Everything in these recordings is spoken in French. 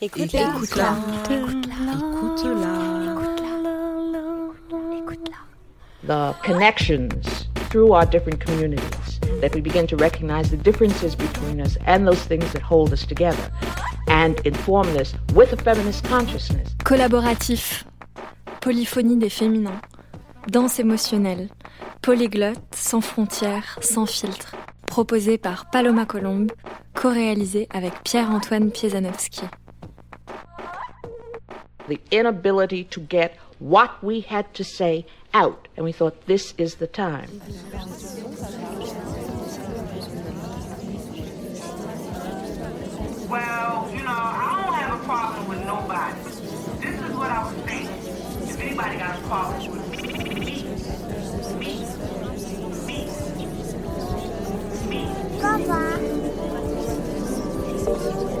Écoute-la. Écoute-la. Écoute-la. Écoute-la. The connections through our different communities that we begin to recognize the differences between us and those things that hold us together and inform this with a feminist consciousness. Collaboratif. Polyphonie des féminins. Danse émotionnelle. Polyglotte, sans frontières, sans filtre. Proposé par Paloma Colombe, co-réalisé avec Pierre-Antoine Piezanowski. The inability to get what we had to say out, and we thought this is the time. Well, you know, I don't have a problem with nobody. This is what I was saying. If anybody got a problem with me, me, me, me. Papa. Papa.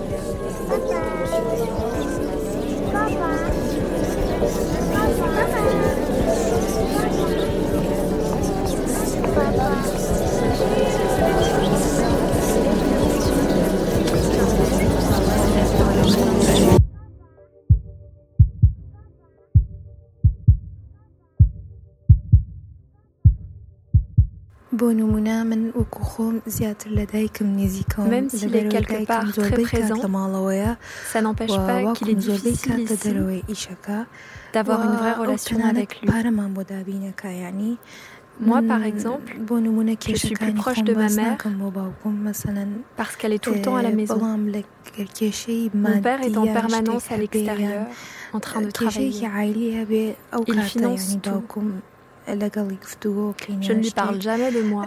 S'il est quelque part très présent, ça n'empêche pas qu'il est difficile ici d'avoir une vraie relation avec lui. Moi, par exemple, je suis plus proche de ma mère parce qu'elle est tout le temps à la maison. Mon père est en permanence à l'extérieur, en train de travailler. Il finance tout. Je ne lui parle jamais de moi,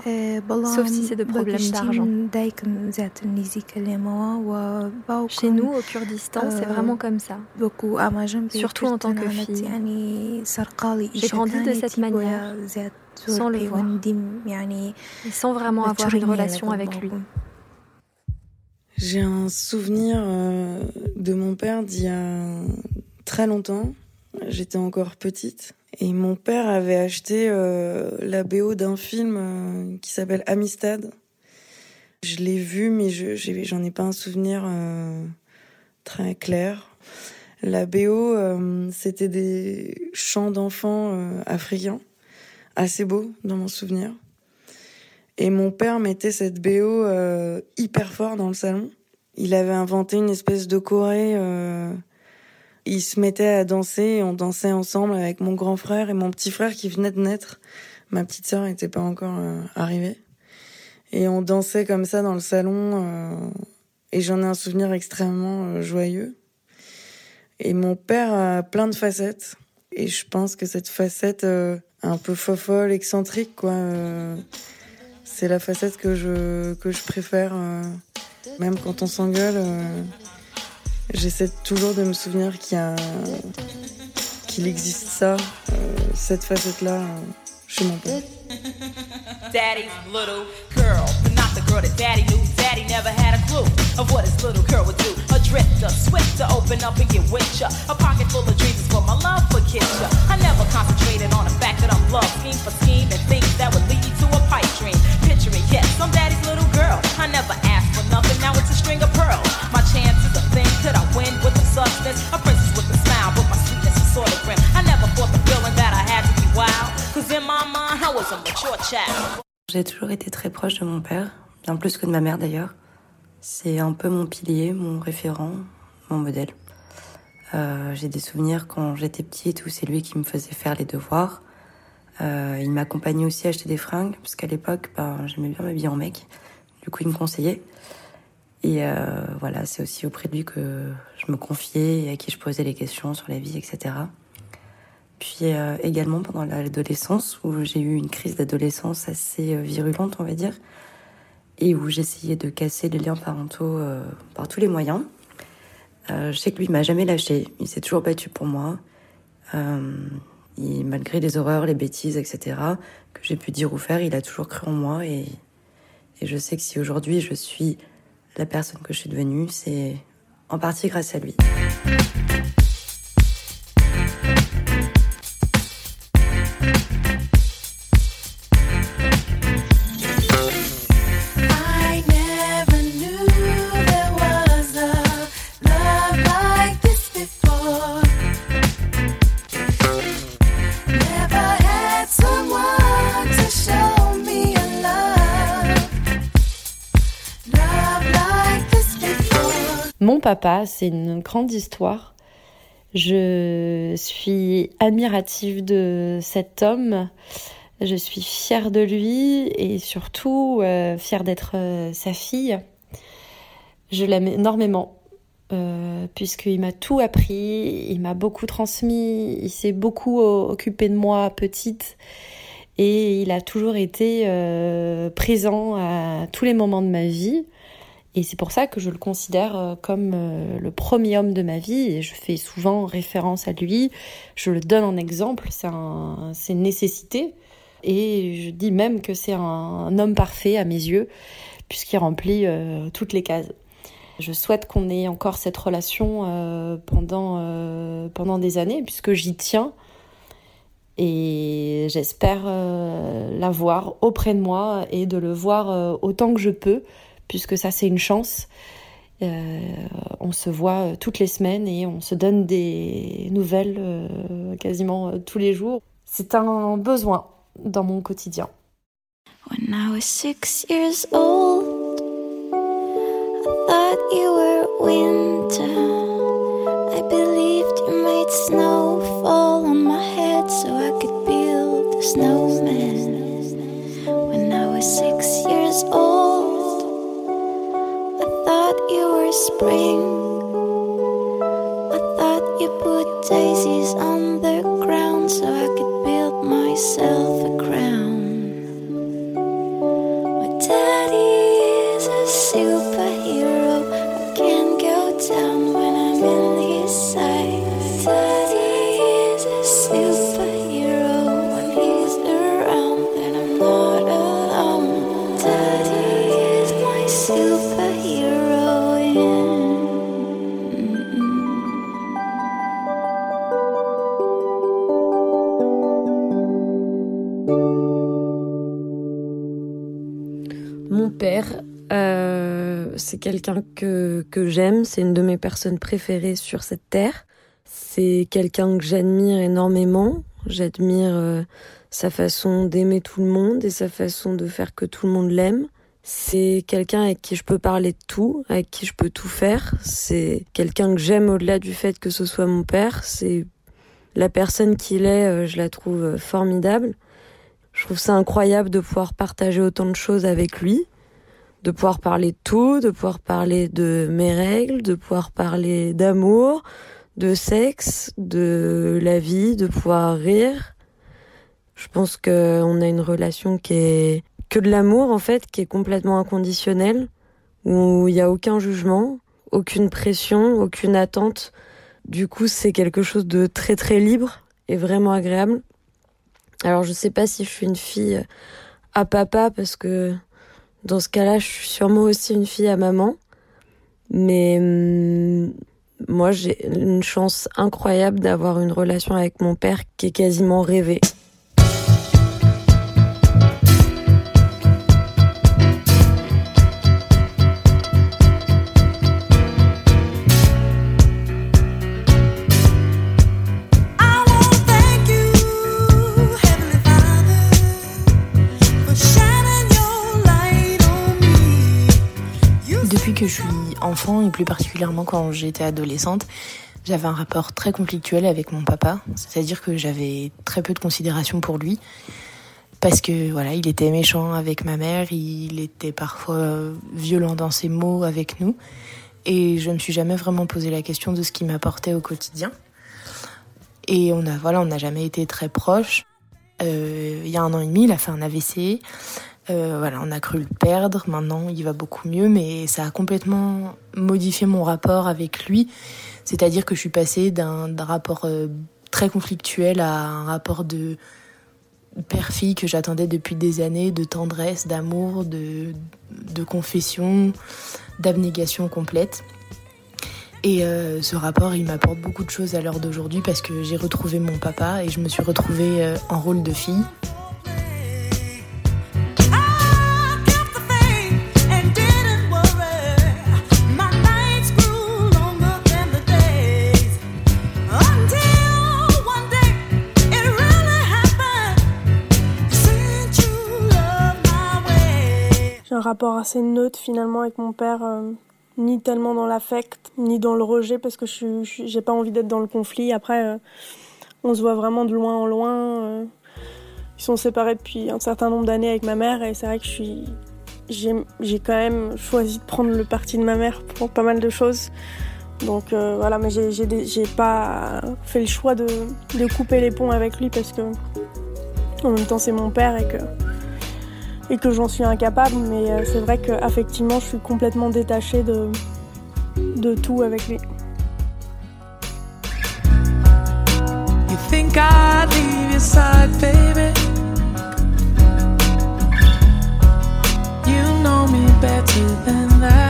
sauf si c'est de problèmes d'argent. Chez nous, au Kurdistan, c'est vraiment comme ça. Surtout en tant que fille. J'ai grandi de cette manière, sans le voir, et sans vraiment avoir une relation avec lui. J'ai un souvenir euh, de mon père d'il y a très longtemps. J'étais encore petite. Et mon père avait acheté euh, la BO d'un film euh, qui s'appelle Amistad. Je l'ai vu, mais je j'en ai pas un souvenir euh, très clair. La BO, c'était des chants d'enfants africains, assez beaux dans mon souvenir. Et mon père mettait cette BO hyper fort dans le salon. Il avait inventé une espèce de choré il se mettait à danser on dansait ensemble avec mon grand frère et mon petit frère qui venait de naître. Ma petite sœur n'était pas encore euh, arrivée. Et on dansait comme ça dans le salon euh, et j'en ai un souvenir extrêmement euh, joyeux. Et mon père a plein de facettes et je pense que cette facette un peu fofolle, excentrique quoi, c'est la facette que je que je préfère même quand on s'engueule J'essaie toujours de me souvenir qu'il a... qu'il existe ça, euh, cette facette-là euh, chez mon père. Daddy's little girl, but not the girl that daddy knew. Daddy never had a clue of what his little girl would do. A drifter, swift to open up and get with ya. A pocket full of dreams is for my love for kids. I never concentrated on the fact that I'm love scheme for scheme and things that would lead to a pipe dream. Picture it, yes, I'm daddy's little girl. I never asked for nothing, now it's a string of pearls. My chances could I win with with a smile, my sweetness sort of. I never fought the feeling that I had to be wild. Cause in my mind, I. J'ai toujours été très proche de mon père, bien plus que de ma mère d'ailleurs. C'est un peu mon pilier, mon référent, mon modèle. Euh, j'ai des souvenirs quand j'étais petite où c'est lui qui me faisait faire les devoirs. Euh, il m'accompagnait aussi à acheter des fringues, parce qu'à l'époque, ben, j'aimais bien m'habiller en mec. Du coup, il me conseillait. Et euh, voilà, c'est aussi auprès de lui que je me confiais et à qui je posais les questions sur la vie, etc. Puis euh, également pendant l'adolescence, où j'ai eu une crise d'adolescence assez euh, virulente, on va dire, et où j'essayais de casser les liens parentaux par tous les moyens. je sais que lui, m'a jamais lâché. Il s'est toujours battu pour moi. Malgré les horreurs, les bêtises, etc., que j'ai pu dire ou faire, il a toujours cru en moi. Et je sais que si aujourd'hui je suis la personne que je suis devenue, c'est en partie grâce à lui. C'est une grande histoire. Je suis admirative de cet homme. Je suis fière de lui et surtout euh, fière d'être euh, sa fille. Je l'aime énormément euh, puisqu'il m'a tout appris, il m'a beaucoup transmis, il s'est beaucoup occupé de moi petite et il a toujours été présent à tous les moments de ma vie. Et c'est pour ça que je le considère euh, comme euh, le premier homme de ma vie et je fais souvent référence à lui. Je le donne en exemple, c'est un, une nécessité. Et je dis même que c'est un, homme parfait à mes yeux puisqu'il remplit euh, toutes les cases. Je souhaite qu'on ait encore cette relation pendant, pendant des années puisque j'y tiens et j'espère l'avoir auprès de moi et de le voir autant que je peux puisque ça c'est une chance. Euh, on se voit euh, toutes les semaines et on se donne des nouvelles euh, quasiment tous les jours. C'est un besoin dans mon quotidien. When I was six years old, I thought you were winter. I believed you made snow fall on my head so I could build a snowman. When I was six years old, spring. I thought you put daisies on the ground so I could build myself a crown. My daddy is a superhero. Quelqu'un que, que j'aime, c'est une de mes personnes préférées sur cette terre. C'est quelqu'un que j'admire énormément. J'admire euh, sa façon d'aimer tout le monde et sa façon de faire que tout le monde l'aime. C'est quelqu'un avec qui je peux parler de tout, avec qui je peux tout faire. C'est quelqu'un que j'aime au-delà du fait que ce soit mon père. C'est la personne qu'il est, euh, je la trouve formidable. Je trouve ça incroyable de pouvoir partager autant de choses avec lui de pouvoir parler de tout, de pouvoir parler de mes règles, de pouvoir parler d'amour, de sexe, de la vie, de pouvoir rire. Je pense qu'on a une relation qui est que de l'amour en fait, qui est complètement inconditionnelle, où il n'y a aucun jugement, aucune pression, aucune attente. Du coup, c'est quelque chose de très très libre et vraiment agréable. Alors je sais pas si je suis une fille à papa parce que dans ce cas-là, je suis sûrement aussi une fille à maman. Mais hum, moi, j'ai une chance incroyable d'avoir une relation avec mon père qui est quasiment rêvée. Que je suis enfant et plus particulièrement quand j'étais adolescente, j'avais un rapport très conflictuel avec mon papa, c'est-à-dire que j'avais très peu de considération pour lui parce que voilà, il était méchant avec ma mère, il était parfois violent dans ses mots avec nous et je me suis jamais vraiment posé la question de ce qu'il m'apportait au quotidien. Et on a voilà, on n'a jamais été très proches. Euh, il y a un an et demi, il a fait un AVC. Euh, voilà, on a cru le perdre. Maintenant, il va beaucoup mieux, mais ça a complètement modifié mon rapport avec lui. C'est-à-dire que je suis passée d'un rapport euh, très conflictuel à un rapport de père-fille que j'attendais depuis des années, de tendresse, d'amour, de, confession, d'abnégation complète. Et euh, ce rapport, il m'apporte beaucoup de choses à l'heure d'aujourd'hui parce que j'ai retrouvé mon papa et je me suis retrouvée en rôle de fille. Rapport assez neutre finalement avec mon père. Euh, ni tellement dans l'affect, ni dans le rejet, parce que je j'ai pas envie d'être dans le conflit. Après, euh, on se voit vraiment de loin en loin. Euh. ils sont séparés depuis un certain nombre d'années avec ma mère, et c'est vrai que je suis, j'ai quand même choisi de prendre le parti de ma mère pour pas mal de choses. Donc voilà, mais j'ai pas fait le choix de, de, couper les ponts avec lui parce que en même temps c'est mon père et que et que j'en suis incapable, mais euh, c'est vrai qu'affectivement, je suis complètement détachée de, de tout avec lui. You know me better than that.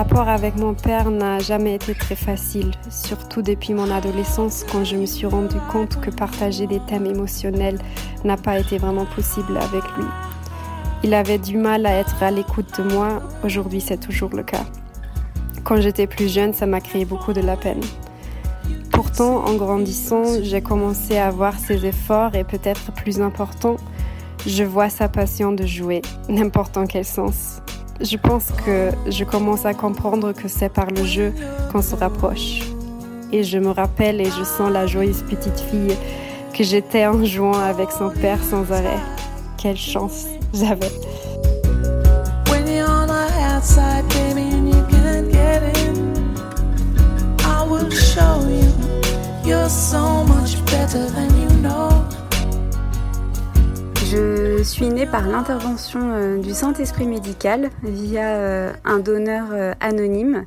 Rapport avec mon père n'a jamais été très facile, surtout depuis mon adolescence quand je me suis rendu compte que partager des thèmes émotionnels n'a pas été vraiment possible avec lui. Il avait du mal à être à l'écoute de moi, aujourd'hui c'est toujours le cas. Quand j'étais plus jeune, ça m'a créé beaucoup de la peine. Pourtant, en grandissant, j'ai commencé à voir ses efforts et peut-être plus important, je vois sa passion de jouer, n'importe en quel sens. Je pense que je commence à comprendre que c'est par le jeu qu'on se rapproche. Et je me rappelle et je sens la joyeuse petite fille que j'étais en jouant avec son père sans arrêt. Quelle chance j'avais. Je suis née par l'intervention euh, du Saint-Esprit médical via euh, un donneur euh, anonyme.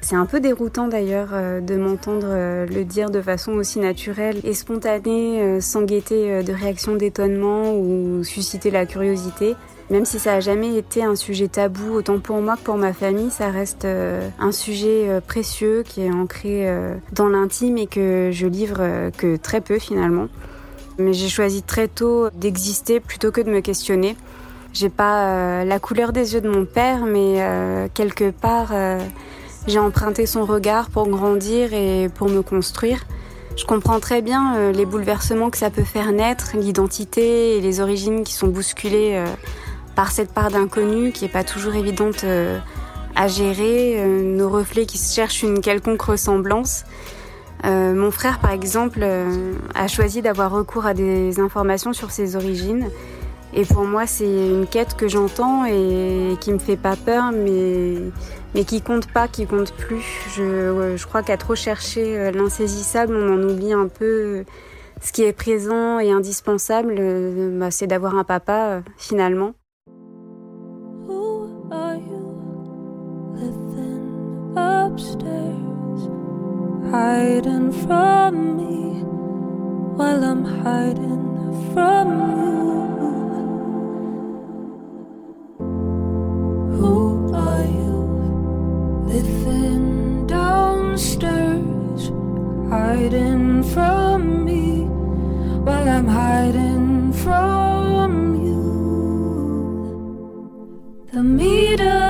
C'est un peu déroutant d'ailleurs de m'entendre le dire de façon aussi naturelle et spontanée, sans guetter de réaction d'étonnement ou susciter la curiosité. Même si ça n'a jamais été un sujet tabou, autant pour moi que pour ma famille, ça reste un sujet précieux qui est ancré dans l'intime et que je livre que très peu finalement. Mais j'ai choisi très tôt d'exister plutôt que de me questionner. J'ai pas euh, la couleur des yeux de mon père, mais euh, quelque part, euh, j'ai emprunté son regard pour grandir et pour me construire. Je comprends très bien les bouleversements que ça peut faire naître, l'identité et les origines qui sont bousculées par cette part d'inconnu qui est pas toujours évidente à gérer, nos reflets qui cherchent une quelconque ressemblance. Euh, mon frère, par exemple, euh, a choisi d'avoir recours à des informations sur ses origines. Et pour moi, c'est une quête que j'entends et qui me fait pas peur, mais, mais qui compte pas, qui compte plus. Je, je crois qu'à trop chercher euh, l'insaisissable, on en oublie un peu ce qui est présent et indispensable, bah, c'est d'avoir un papa, finalement. Hiding from me while I'm hiding from you. Who are you living downstairs, hiding from me while I'm hiding from you? The meetings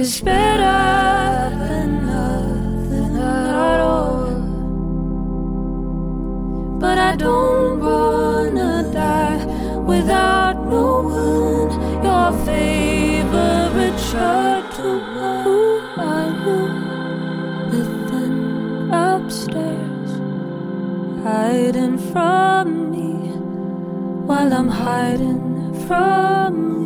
is better than nothing at all. But I don't wanna die without knowing your favorite shirt to are you living upstairs, hiding from me while I'm hiding from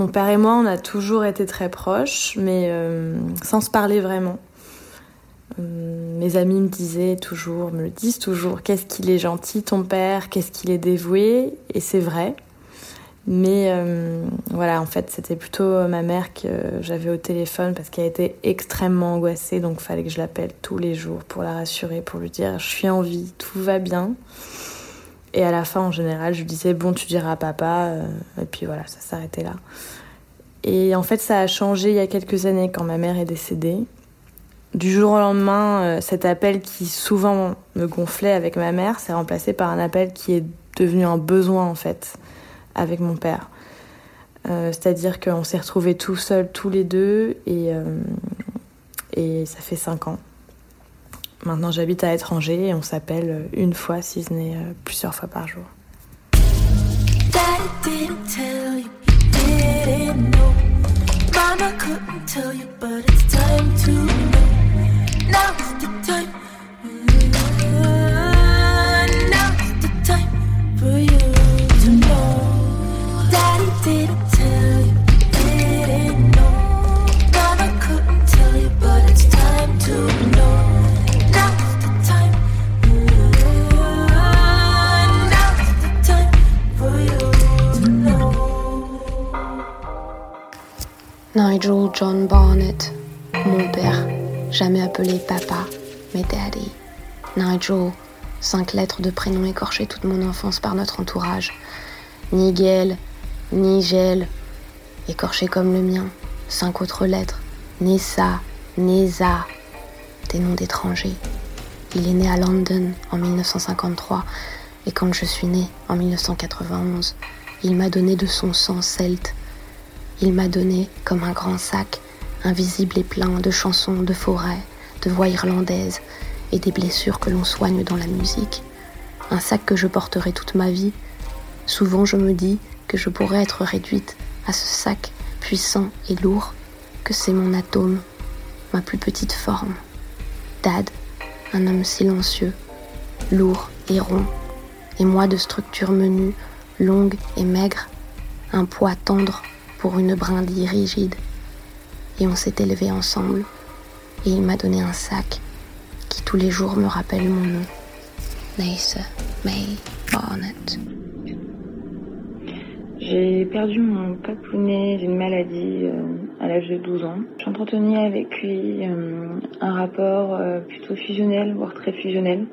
Mon père et moi, on a toujours été très proches, mais euh, sans se parler vraiment. Euh, mes amis me disaient toujours, me le disent toujours, qu'est-ce qu'il est gentil ton père, qu'est-ce qu'il est dévoué, et c'est vrai. Mais euh, voilà, en fait, c'était plutôt ma mère que j'avais au téléphone parce qu'elle était extrêmement angoissée, donc fallait que je l'appelle tous les jours pour la rassurer, pour lui dire je suis en vie, tout va bien. Et à la fin, en général, je lui disais bon, tu diras à papa. Euh, et puis voilà, ça s'arrêtait là. Et en fait, ça a changé il y a quelques années quand ma mère est décédée. Du jour au lendemain, euh, cet appel qui souvent me gonflait avec ma mère s'est remplacé par un appel qui est devenu un besoin en fait avec mon père. Euh, c'est-à-dire qu'on s'est retrouvés tout seuls, tous les deux, et, et ça fait cinq ans. Maintenant, j'habite à l'étranger et on s'appelle une fois, si ce n'est euh, plusieurs fois par jour. Papa, mais daddy. Nigel, cinq lettres de prénom écorchées toute mon enfance par notre entourage. Nigel, Nigel, écorché comme le mien, cinq autres lettres. Nessa, Neza, des noms d'étrangers. Il est né à London en 1953 et quand je suis née en 1991, il m'a donné de son sang celte il m'a donné, comme un grand sac, invisible et plein de chansons de forêt, de voix irlandaises et des blessures que l'on soigne dans la musique. Un sac que je porterai toute ma vie. Souvent je me dis que je pourrais être réduite à ce sac puissant et lourd, que c'est mon atome, ma plus petite forme. Dad, un homme silencieux, lourd et rond, et moi de structure menue, longue et maigre, un poids tendre pour une brindille rigide. Et on s'est élevé ensemble. Et il m'a donné un sac qui tous les jours me rappelle mon nom. Naïsa May Barnett. J'ai perdu mon papounet d'une maladie euh, à l'âge de 12 ans. J'entretenais avec lui euh, un rapport euh, plutôt fusionnel, voire très fusionnel.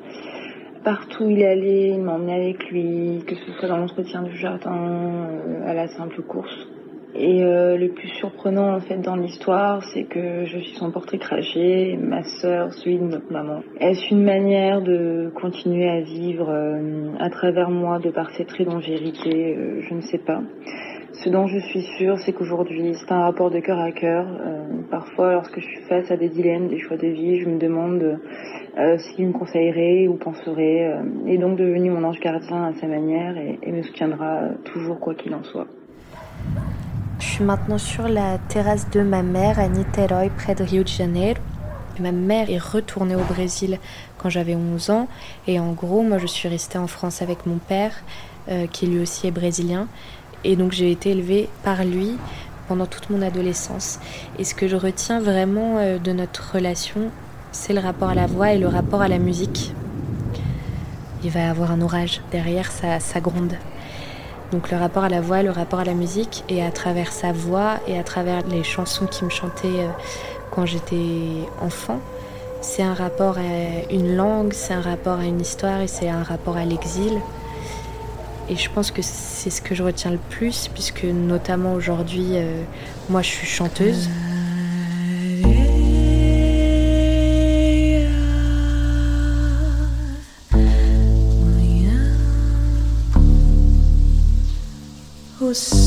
Partout où il allait, il m'emmenait avec lui, que ce soit dans l'entretien du jardin, à la simple course. Et euh, le plus surprenant en fait dans l'histoire, c'est que je suis son portrait craché, ma sœur celui de notre maman. Est-ce une manière de continuer à vivre euh, à travers moi de par ces traits dont j'ai hérité euh, Je ne sais pas. Ce dont je suis sûre, c'est qu'aujourd'hui, c'est un rapport de cœur à cœur. parfois, lorsque je suis face à des dilemmes, des choix de vie, je me demande s'il me conseillerait ou penserait. et donc devenu mon ange gardien à sa manière et me soutiendra toujours quoi qu'il en soit. Je suis maintenant sur la terrasse de ma mère à Niterói, près de Rio de Janeiro. Ma mère est retournée au Brésil quand j'avais 11 ans. Et en gros, moi, je suis restée en France avec mon père, euh, qui lui aussi est brésilien. Et donc, j'ai été élevée par lui pendant toute mon adolescence. Et ce que je retiens vraiment euh, de notre relation, c'est le rapport à la voix et le rapport à la musique. Il va y avoir un orage derrière, ça, ça gronde. Donc le rapport à la voix, le rapport à la musique, et à travers sa voix et à travers les chansons qu'il me chantait euh, quand j'étais enfant, c'est un rapport à une langue, c'est un rapport à une histoire et c'est un rapport à l'exil. Et je pense que c'est ce que je retiens le plus, puisque notamment aujourd'hui, euh, moi je suis chanteuse. você.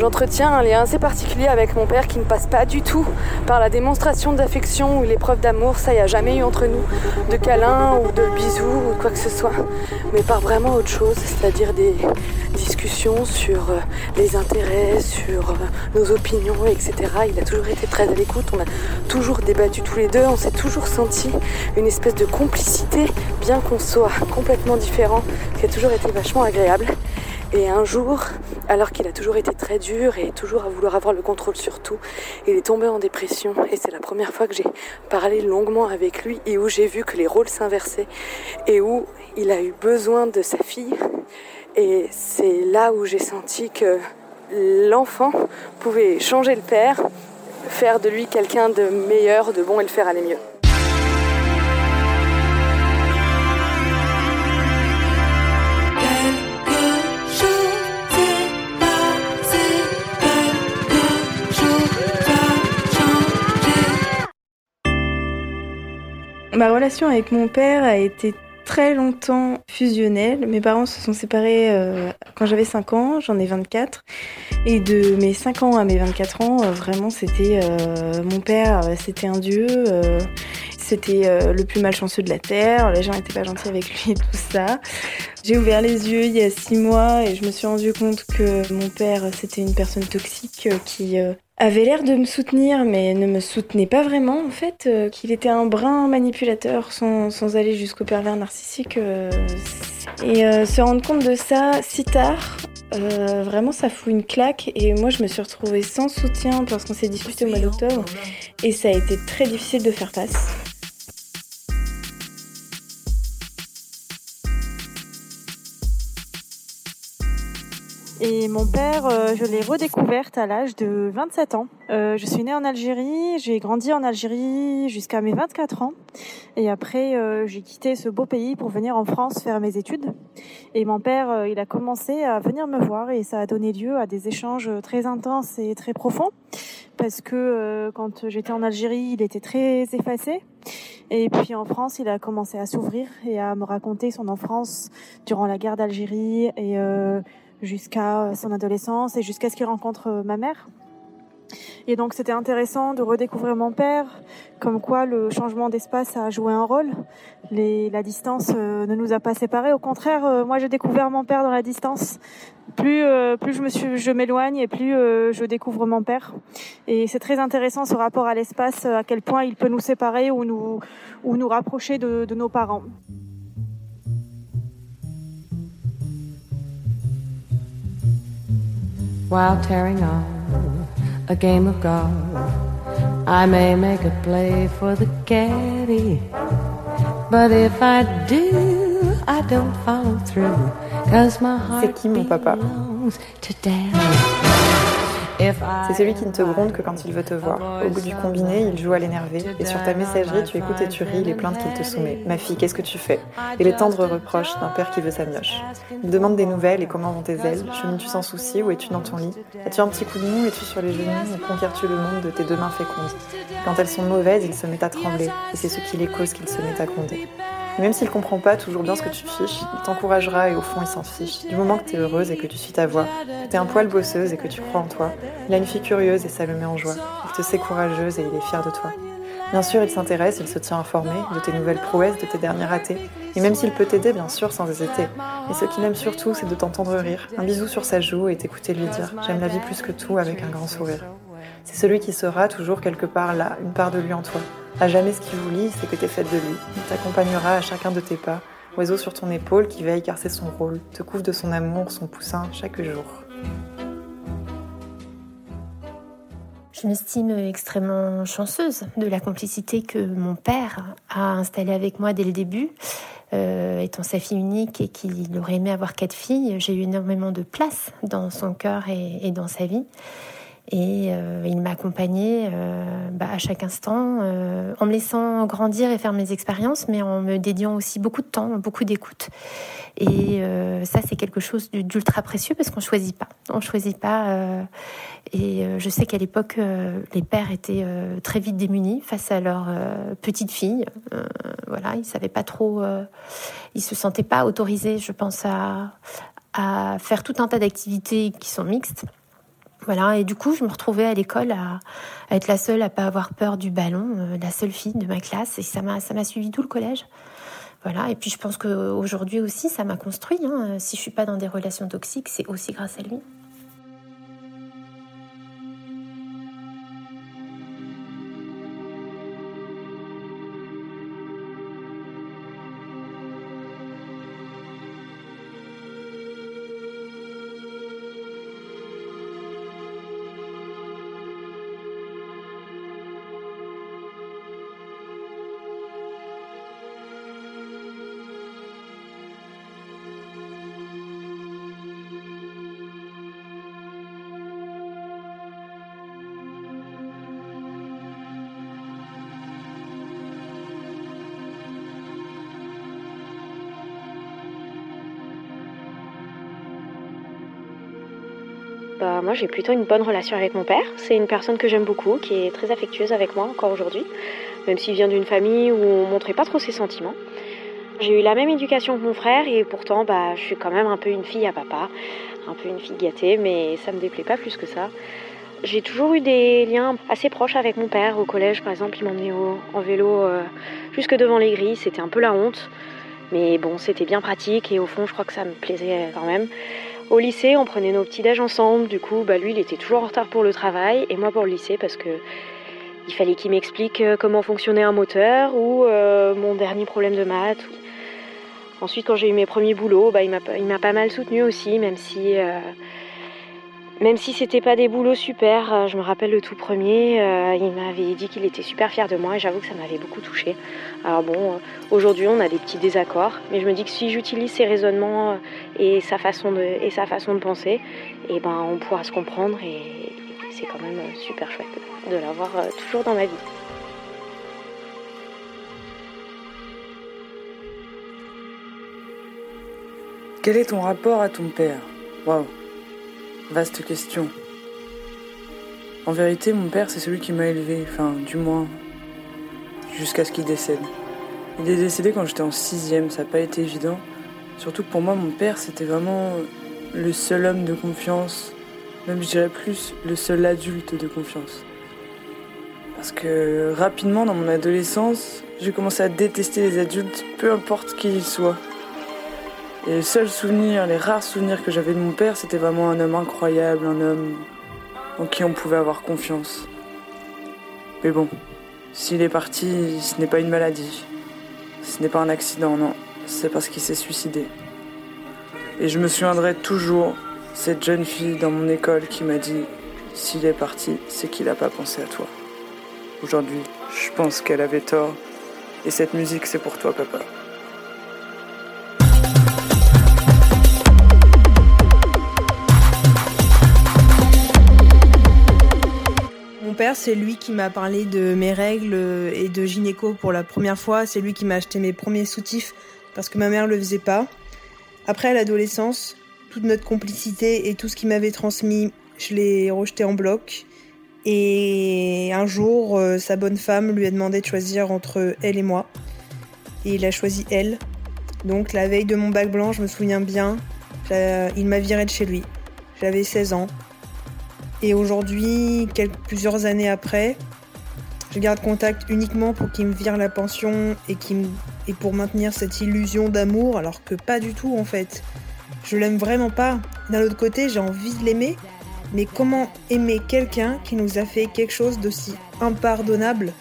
J'entretiens un lien assez particulier avec mon père qui ne passe pas du tout par la démonstration d'affection ou l'épreuve d'amour. Ça, il n'y a jamais eu entre nous de câlins ou de bisous ou quoi que ce soit. Mais par vraiment autre chose, c'est-à-dire des discussions sur euh, les intérêts, sur euh, nos opinions, etc. Il a toujours été très à l'écoute. On a toujours débattu tous les deux. On s'est toujours senti une espèce de complicité, bien qu'on soit complètement différents, qui a toujours été vachement agréable. Et un jour, alors qu'il a toujours été très dur et toujours à vouloir avoir le contrôle sur tout, il est tombé en dépression et c'est la première fois que j'ai parlé longuement avec lui et où j'ai vu que les rôles s'inversaient et où il a eu besoin de sa fille. Et c'est là où j'ai senti que l'enfant pouvait changer le père, faire de lui quelqu'un de meilleur, de bon et le faire aller mieux. Ma relation avec mon père a été très longtemps fusionnelle. Mes parents se sont séparés euh, quand j'avais 5 ans, j'en ai 24. Et de mes 5 ans à mes 24 ans, euh, vraiment, c'était euh, mon père, c'était un dieu. C'était le plus malchanceux de la terre, les gens étaient pas gentils avec lui et tout ça. J'ai ouvert les yeux il y a six mois et je me suis rendu compte que mon père c'était une personne toxique qui avait l'air de me soutenir, mais ne me soutenait pas vraiment en fait, euh, qu'il était un brin manipulateur sans, sans aller jusqu'au pervers narcissique. Euh, et euh, se rendre compte de ça si tard, vraiment ça fout une claque. Et moi je me suis retrouvée sans soutien parce qu'on s'est disputé au mois d'octobre. Et ça a été très difficile de faire face. Et mon père, euh, je l'ai redécouverte à l'âge de 27 ans. Euh, je suis née en Algérie, j'ai grandi en Algérie jusqu'à mes 24 ans. Et après, euh, j'ai quitté ce beau pays pour venir en France faire mes études. Et mon père, il a commencé à venir me voir et ça a donné lieu à des échanges très intenses et très profonds. Parce que quand j'étais en Algérie, il était très effacé. Et puis en France, il a commencé à s'ouvrir et à me raconter son enfance durant la guerre d'Algérie et jusqu'à son adolescence et jusqu'à ce qu'il rencontre euh, ma mère. Et donc c'était intéressant de redécouvrir mon père, comme quoi le changement d'espace a joué un rôle. Les, la distance euh, ne nous a pas séparés. Au contraire, euh, moi j'ai découvert mon père dans la distance. Plus, plus je me suis, je m'éloigne et plus je découvre mon père. Et c'est très intéressant ce rapport à l'espace, à quel point il peut nous séparer ou nous, ou nous rapprocher de, de nos parents. While tearing on a game of golf. I may make a play for the caddy, but if I do, I don't follow through, cause my heart belongs to daddy. C'est celui qui ne te gronde que quand il veut te voir. Au bout du combiné, il joue à l'énerver. Et sur ta messagerie, tu écoutes et tu ris les plaintes qu'il te soumet. Ma fille, qu'est-ce que tu fais? Et les tendres reproches d'un père qui veut sa mioche. Il demande des nouvelles et comment vont tes ailes Chemines-tu sans souci ou es-tu dans ton lit As-tu un petit coup de mou Es-tu sur les genoux Ou conquiers-tu le monde de tes deux mains fécondes? Quand elles sont mauvaises, il se met à trembler. Et c'est ce qui les cause qu'il se met à gronder. Même s'il comprend pas toujours bien ce que tu fiches, il t'encouragera et au fond il s'en fiche. Du moment que tu es heureuse et que tu suis ta voix, que tu es un poil bosseuse et que tu crois en toi, il a une fille curieuse et ça le met en joie. Il te sait courageuse et il est fier de toi. Bien sûr, il s'intéresse, il se tient informé de tes nouvelles prouesses, de tes derniers ratés. Et même s'il peut t'aider, bien sûr, sans hésiter. Et ce qu'il aime surtout, c'est de t'entendre rire. Un bisou sur sa joue et t'écouter lui dire J'aime la vie plus que tout avec un grand sourire. C'est celui qui sera toujours quelque part là, une part de lui en toi. À jamais ce qui vous lie, c'est que t'es faite de lui. Il t'accompagnera à chacun de tes pas, oiseau sur ton épaule qui veille car c'est son rôle, te couvre de son amour, son poussin chaque jour. Je m'estime extrêmement chanceuse de la complicité que mon père a installée avec moi dès le début. Euh, étant sa fille unique et qu'il aurait aimé avoir quatre filles, j'ai eu énormément de place dans son cœur et dans sa vie. Et euh, il m'a accompagnée euh, bah, à chaque instant, euh, en me laissant grandir et faire mes expériences, mais en me dédiant aussi beaucoup de temps, beaucoup d'écoute. Et ça, c'est quelque chose d'ultra précieux parce qu'on choisit pas. On choisit pas. et je sais qu'à l'époque, les pères étaient très vite démunis face à leur petite fille. voilà, ils savaient pas trop. ils se sentaient pas autorisés, je pense, à à faire tout un tas d'activités qui sont mixtes. Et du coup, je me retrouvais à l'école à, être la seule à pas avoir peur du ballon, euh, la seule fille de ma classe, et ça m'a ça m'a suivi tout le collège. Voilà, et puis je pense qu'aujourd'hui aussi, ça m'a construit. Hein. Si je suis pas dans des relations toxiques, c'est aussi grâce à lui. Bah, moi, j'ai plutôt une bonne relation avec mon père. C'est une personne que j'aime beaucoup, qui est très affectueuse avec moi encore aujourd'hui, même s'il vient d'une famille où on montrait pas trop ses sentiments. J'ai eu la même éducation que mon frère et pourtant, bah, je suis quand même un peu une fille à papa, un peu une fille gâtée, mais ça me déplaît pas plus que ça. J'ai toujours eu des liens assez proches avec mon père. Au collège, par exemple, il m'emmenait en vélo euh, jusque devant les grilles. C'était un peu la honte. Mais bon, c'était bien pratique et au fond, je crois que ça me plaisait quand même. Au lycée, on prenait nos petits déj ensemble. Du coup, bah, lui, il était toujours en retard pour le travail et moi pour le lycée parce que il fallait qu'il m'explique euh, comment fonctionnait un moteur ou euh, mon dernier problème de maths. Ensuite, quand j'ai eu mes premiers boulots, bah, il m'a pas mal soutenu aussi, même si euh, même si c'était pas des boulots super, euh, je me rappelle le tout premier, euh, il m'avait dit qu'il était super fier de moi et j'avoue que ça m'avait beaucoup touché. Alors bon, euh, aujourd'hui on a des petits désaccords, mais je me dis que si j'utilise ses raisonnements et sa façon de, penser, et eh ben on pourra se comprendre et c'est quand même super chouette de l'avoir toujours dans ma vie. Quel est ton rapport à ton père? Waouh Vaste question. En vérité, mon père, c'est celui qui m'a élevé, enfin, du moins, jusqu'à ce qu'il décède. Il est décédé quand j'étais en sixième, ça n'a pas été évident. Surtout que pour moi, mon père, c'était vraiment le seul homme de confiance, même je dirais plus, le seul adulte de confiance. Parce que rapidement, dans mon adolescence, j'ai commencé à détester les adultes, peu importe qui ils soient. Et les seuls souvenirs, les rares souvenirs que j'avais de mon père, c'était vraiment un homme incroyable, un homme en qui on pouvait avoir confiance. Mais bon, s'il est parti, ce n'est pas une maladie. Ce n'est pas un accident, non. C'est parce qu'il s'est suicidé. Et je me souviendrai toujours cette jeune fille dans mon école qui m'a dit s'il est parti, c'est qu'il n'a pas pensé à toi. Aujourd'hui, je pense qu'elle avait tort. Et cette musique, c'est pour toi, papa. C'est lui qui m'a parlé de mes règles et de gynéco pour la première fois. C'est lui qui m'a acheté mes premiers soutifs parce que ma mère le faisait pas. Après, l'adolescence, toute notre complicité et tout ce qu'il m'avait transmis, je l'ai rejeté en bloc. Et un jour, euh, sa bonne femme lui a demandé de choisir entre elle et moi. Et il a choisi elle. Donc la veille de mon bac blanc, je me souviens bien, il m'a viré de chez lui. J'avais 16 ans. Et aujourd'hui, plusieurs années après, je garde contact uniquement pour qu'il me vire la pension et, et pour maintenir cette illusion d'amour, alors que pas du tout en fait. Je l'aime vraiment pas. D'un autre côté, j'ai envie de l'aimer, mais comment aimer quelqu'un qui nous a fait quelque chose d'aussi impardonnable?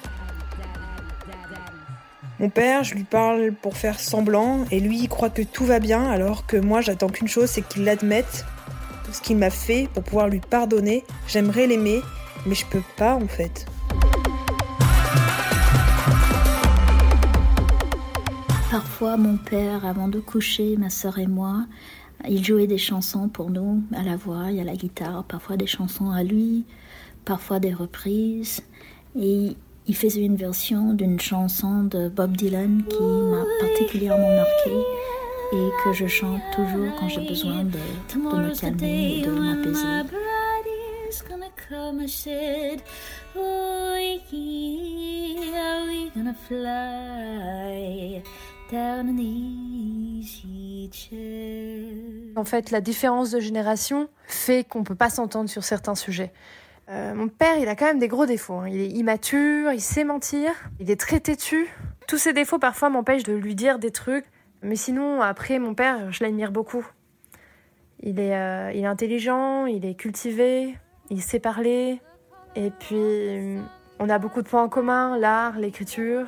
Mon père, je lui parle pour faire semblant, et lui, il croit que tout va bien, alors que moi, j'attends qu'une chose, c'est qu'il l'admette ce qu'il m'a fait pour pouvoir lui pardonner. J'aimerais l'aimer, mais je peux pas en fait. Parfois, mon père, avant de coucher, ma sœur et moi, il jouait des chansons pour nous, à la voix et à la guitare, parfois des chansons à lui, parfois des reprises. Et il faisait une version d'une chanson de Bob Dylan qui m'a particulièrement marquée et que je chante toujours quand j'ai besoin de, de me calmer et de m'apaiser. En fait, la différence de génération fait qu'on peut pas s'entendre sur certains sujets. Euh, mon père, il a quand même des gros défauts. Hein. Il est immature, il sait mentir, il est très têtu. Tous ces défauts parfois m'empêchent de lui dire des trucs. Mais sinon, après, mon père, je l'admire beaucoup. Il est, euh, il est intelligent, il est cultivé, il sait parler. Et puis, on a beaucoup de points en commun, l'art, l'écriture.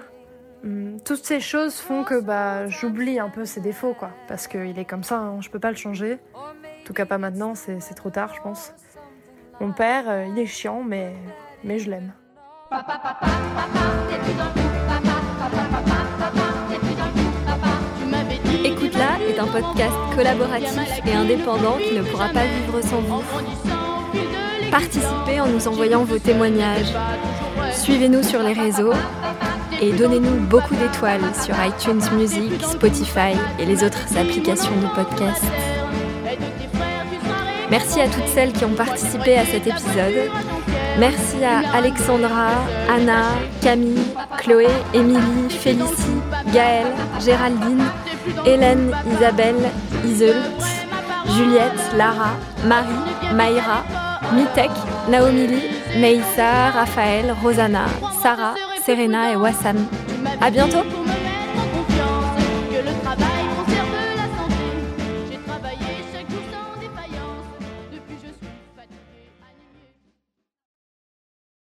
Hum, toutes ces choses font que bah, j'oublie un peu ses défauts, quoi. Parce qu'il est comme ça, hein, je peux pas le changer. En tout cas, pas maintenant, c'est trop tard, je pense. Mon père, euh, il est chiant, mais, mais je l'aime. Écoute-la un podcast collaboratif et indépendant qui ne pourra pas vivre sans vous. Participez en nous envoyant vos témoignages. Suivez-nous sur les réseaux et donnez-nous beaucoup d'étoiles sur iTunes Music, Spotify et les autres applications de podcast. Merci à toutes celles qui ont participé à cet épisode. Merci à Alexandra, Anna, Camille, Chloé, Émilie, Félicie, Gaëlle, Géraldine, Hélène, Isabelle, Iseult, Juliette, Lara, Marie, Maïra, Mitek, Naomi, Meissa, Raphaël, Rosanna, Sarah, Serena et Wassan. À bientôt!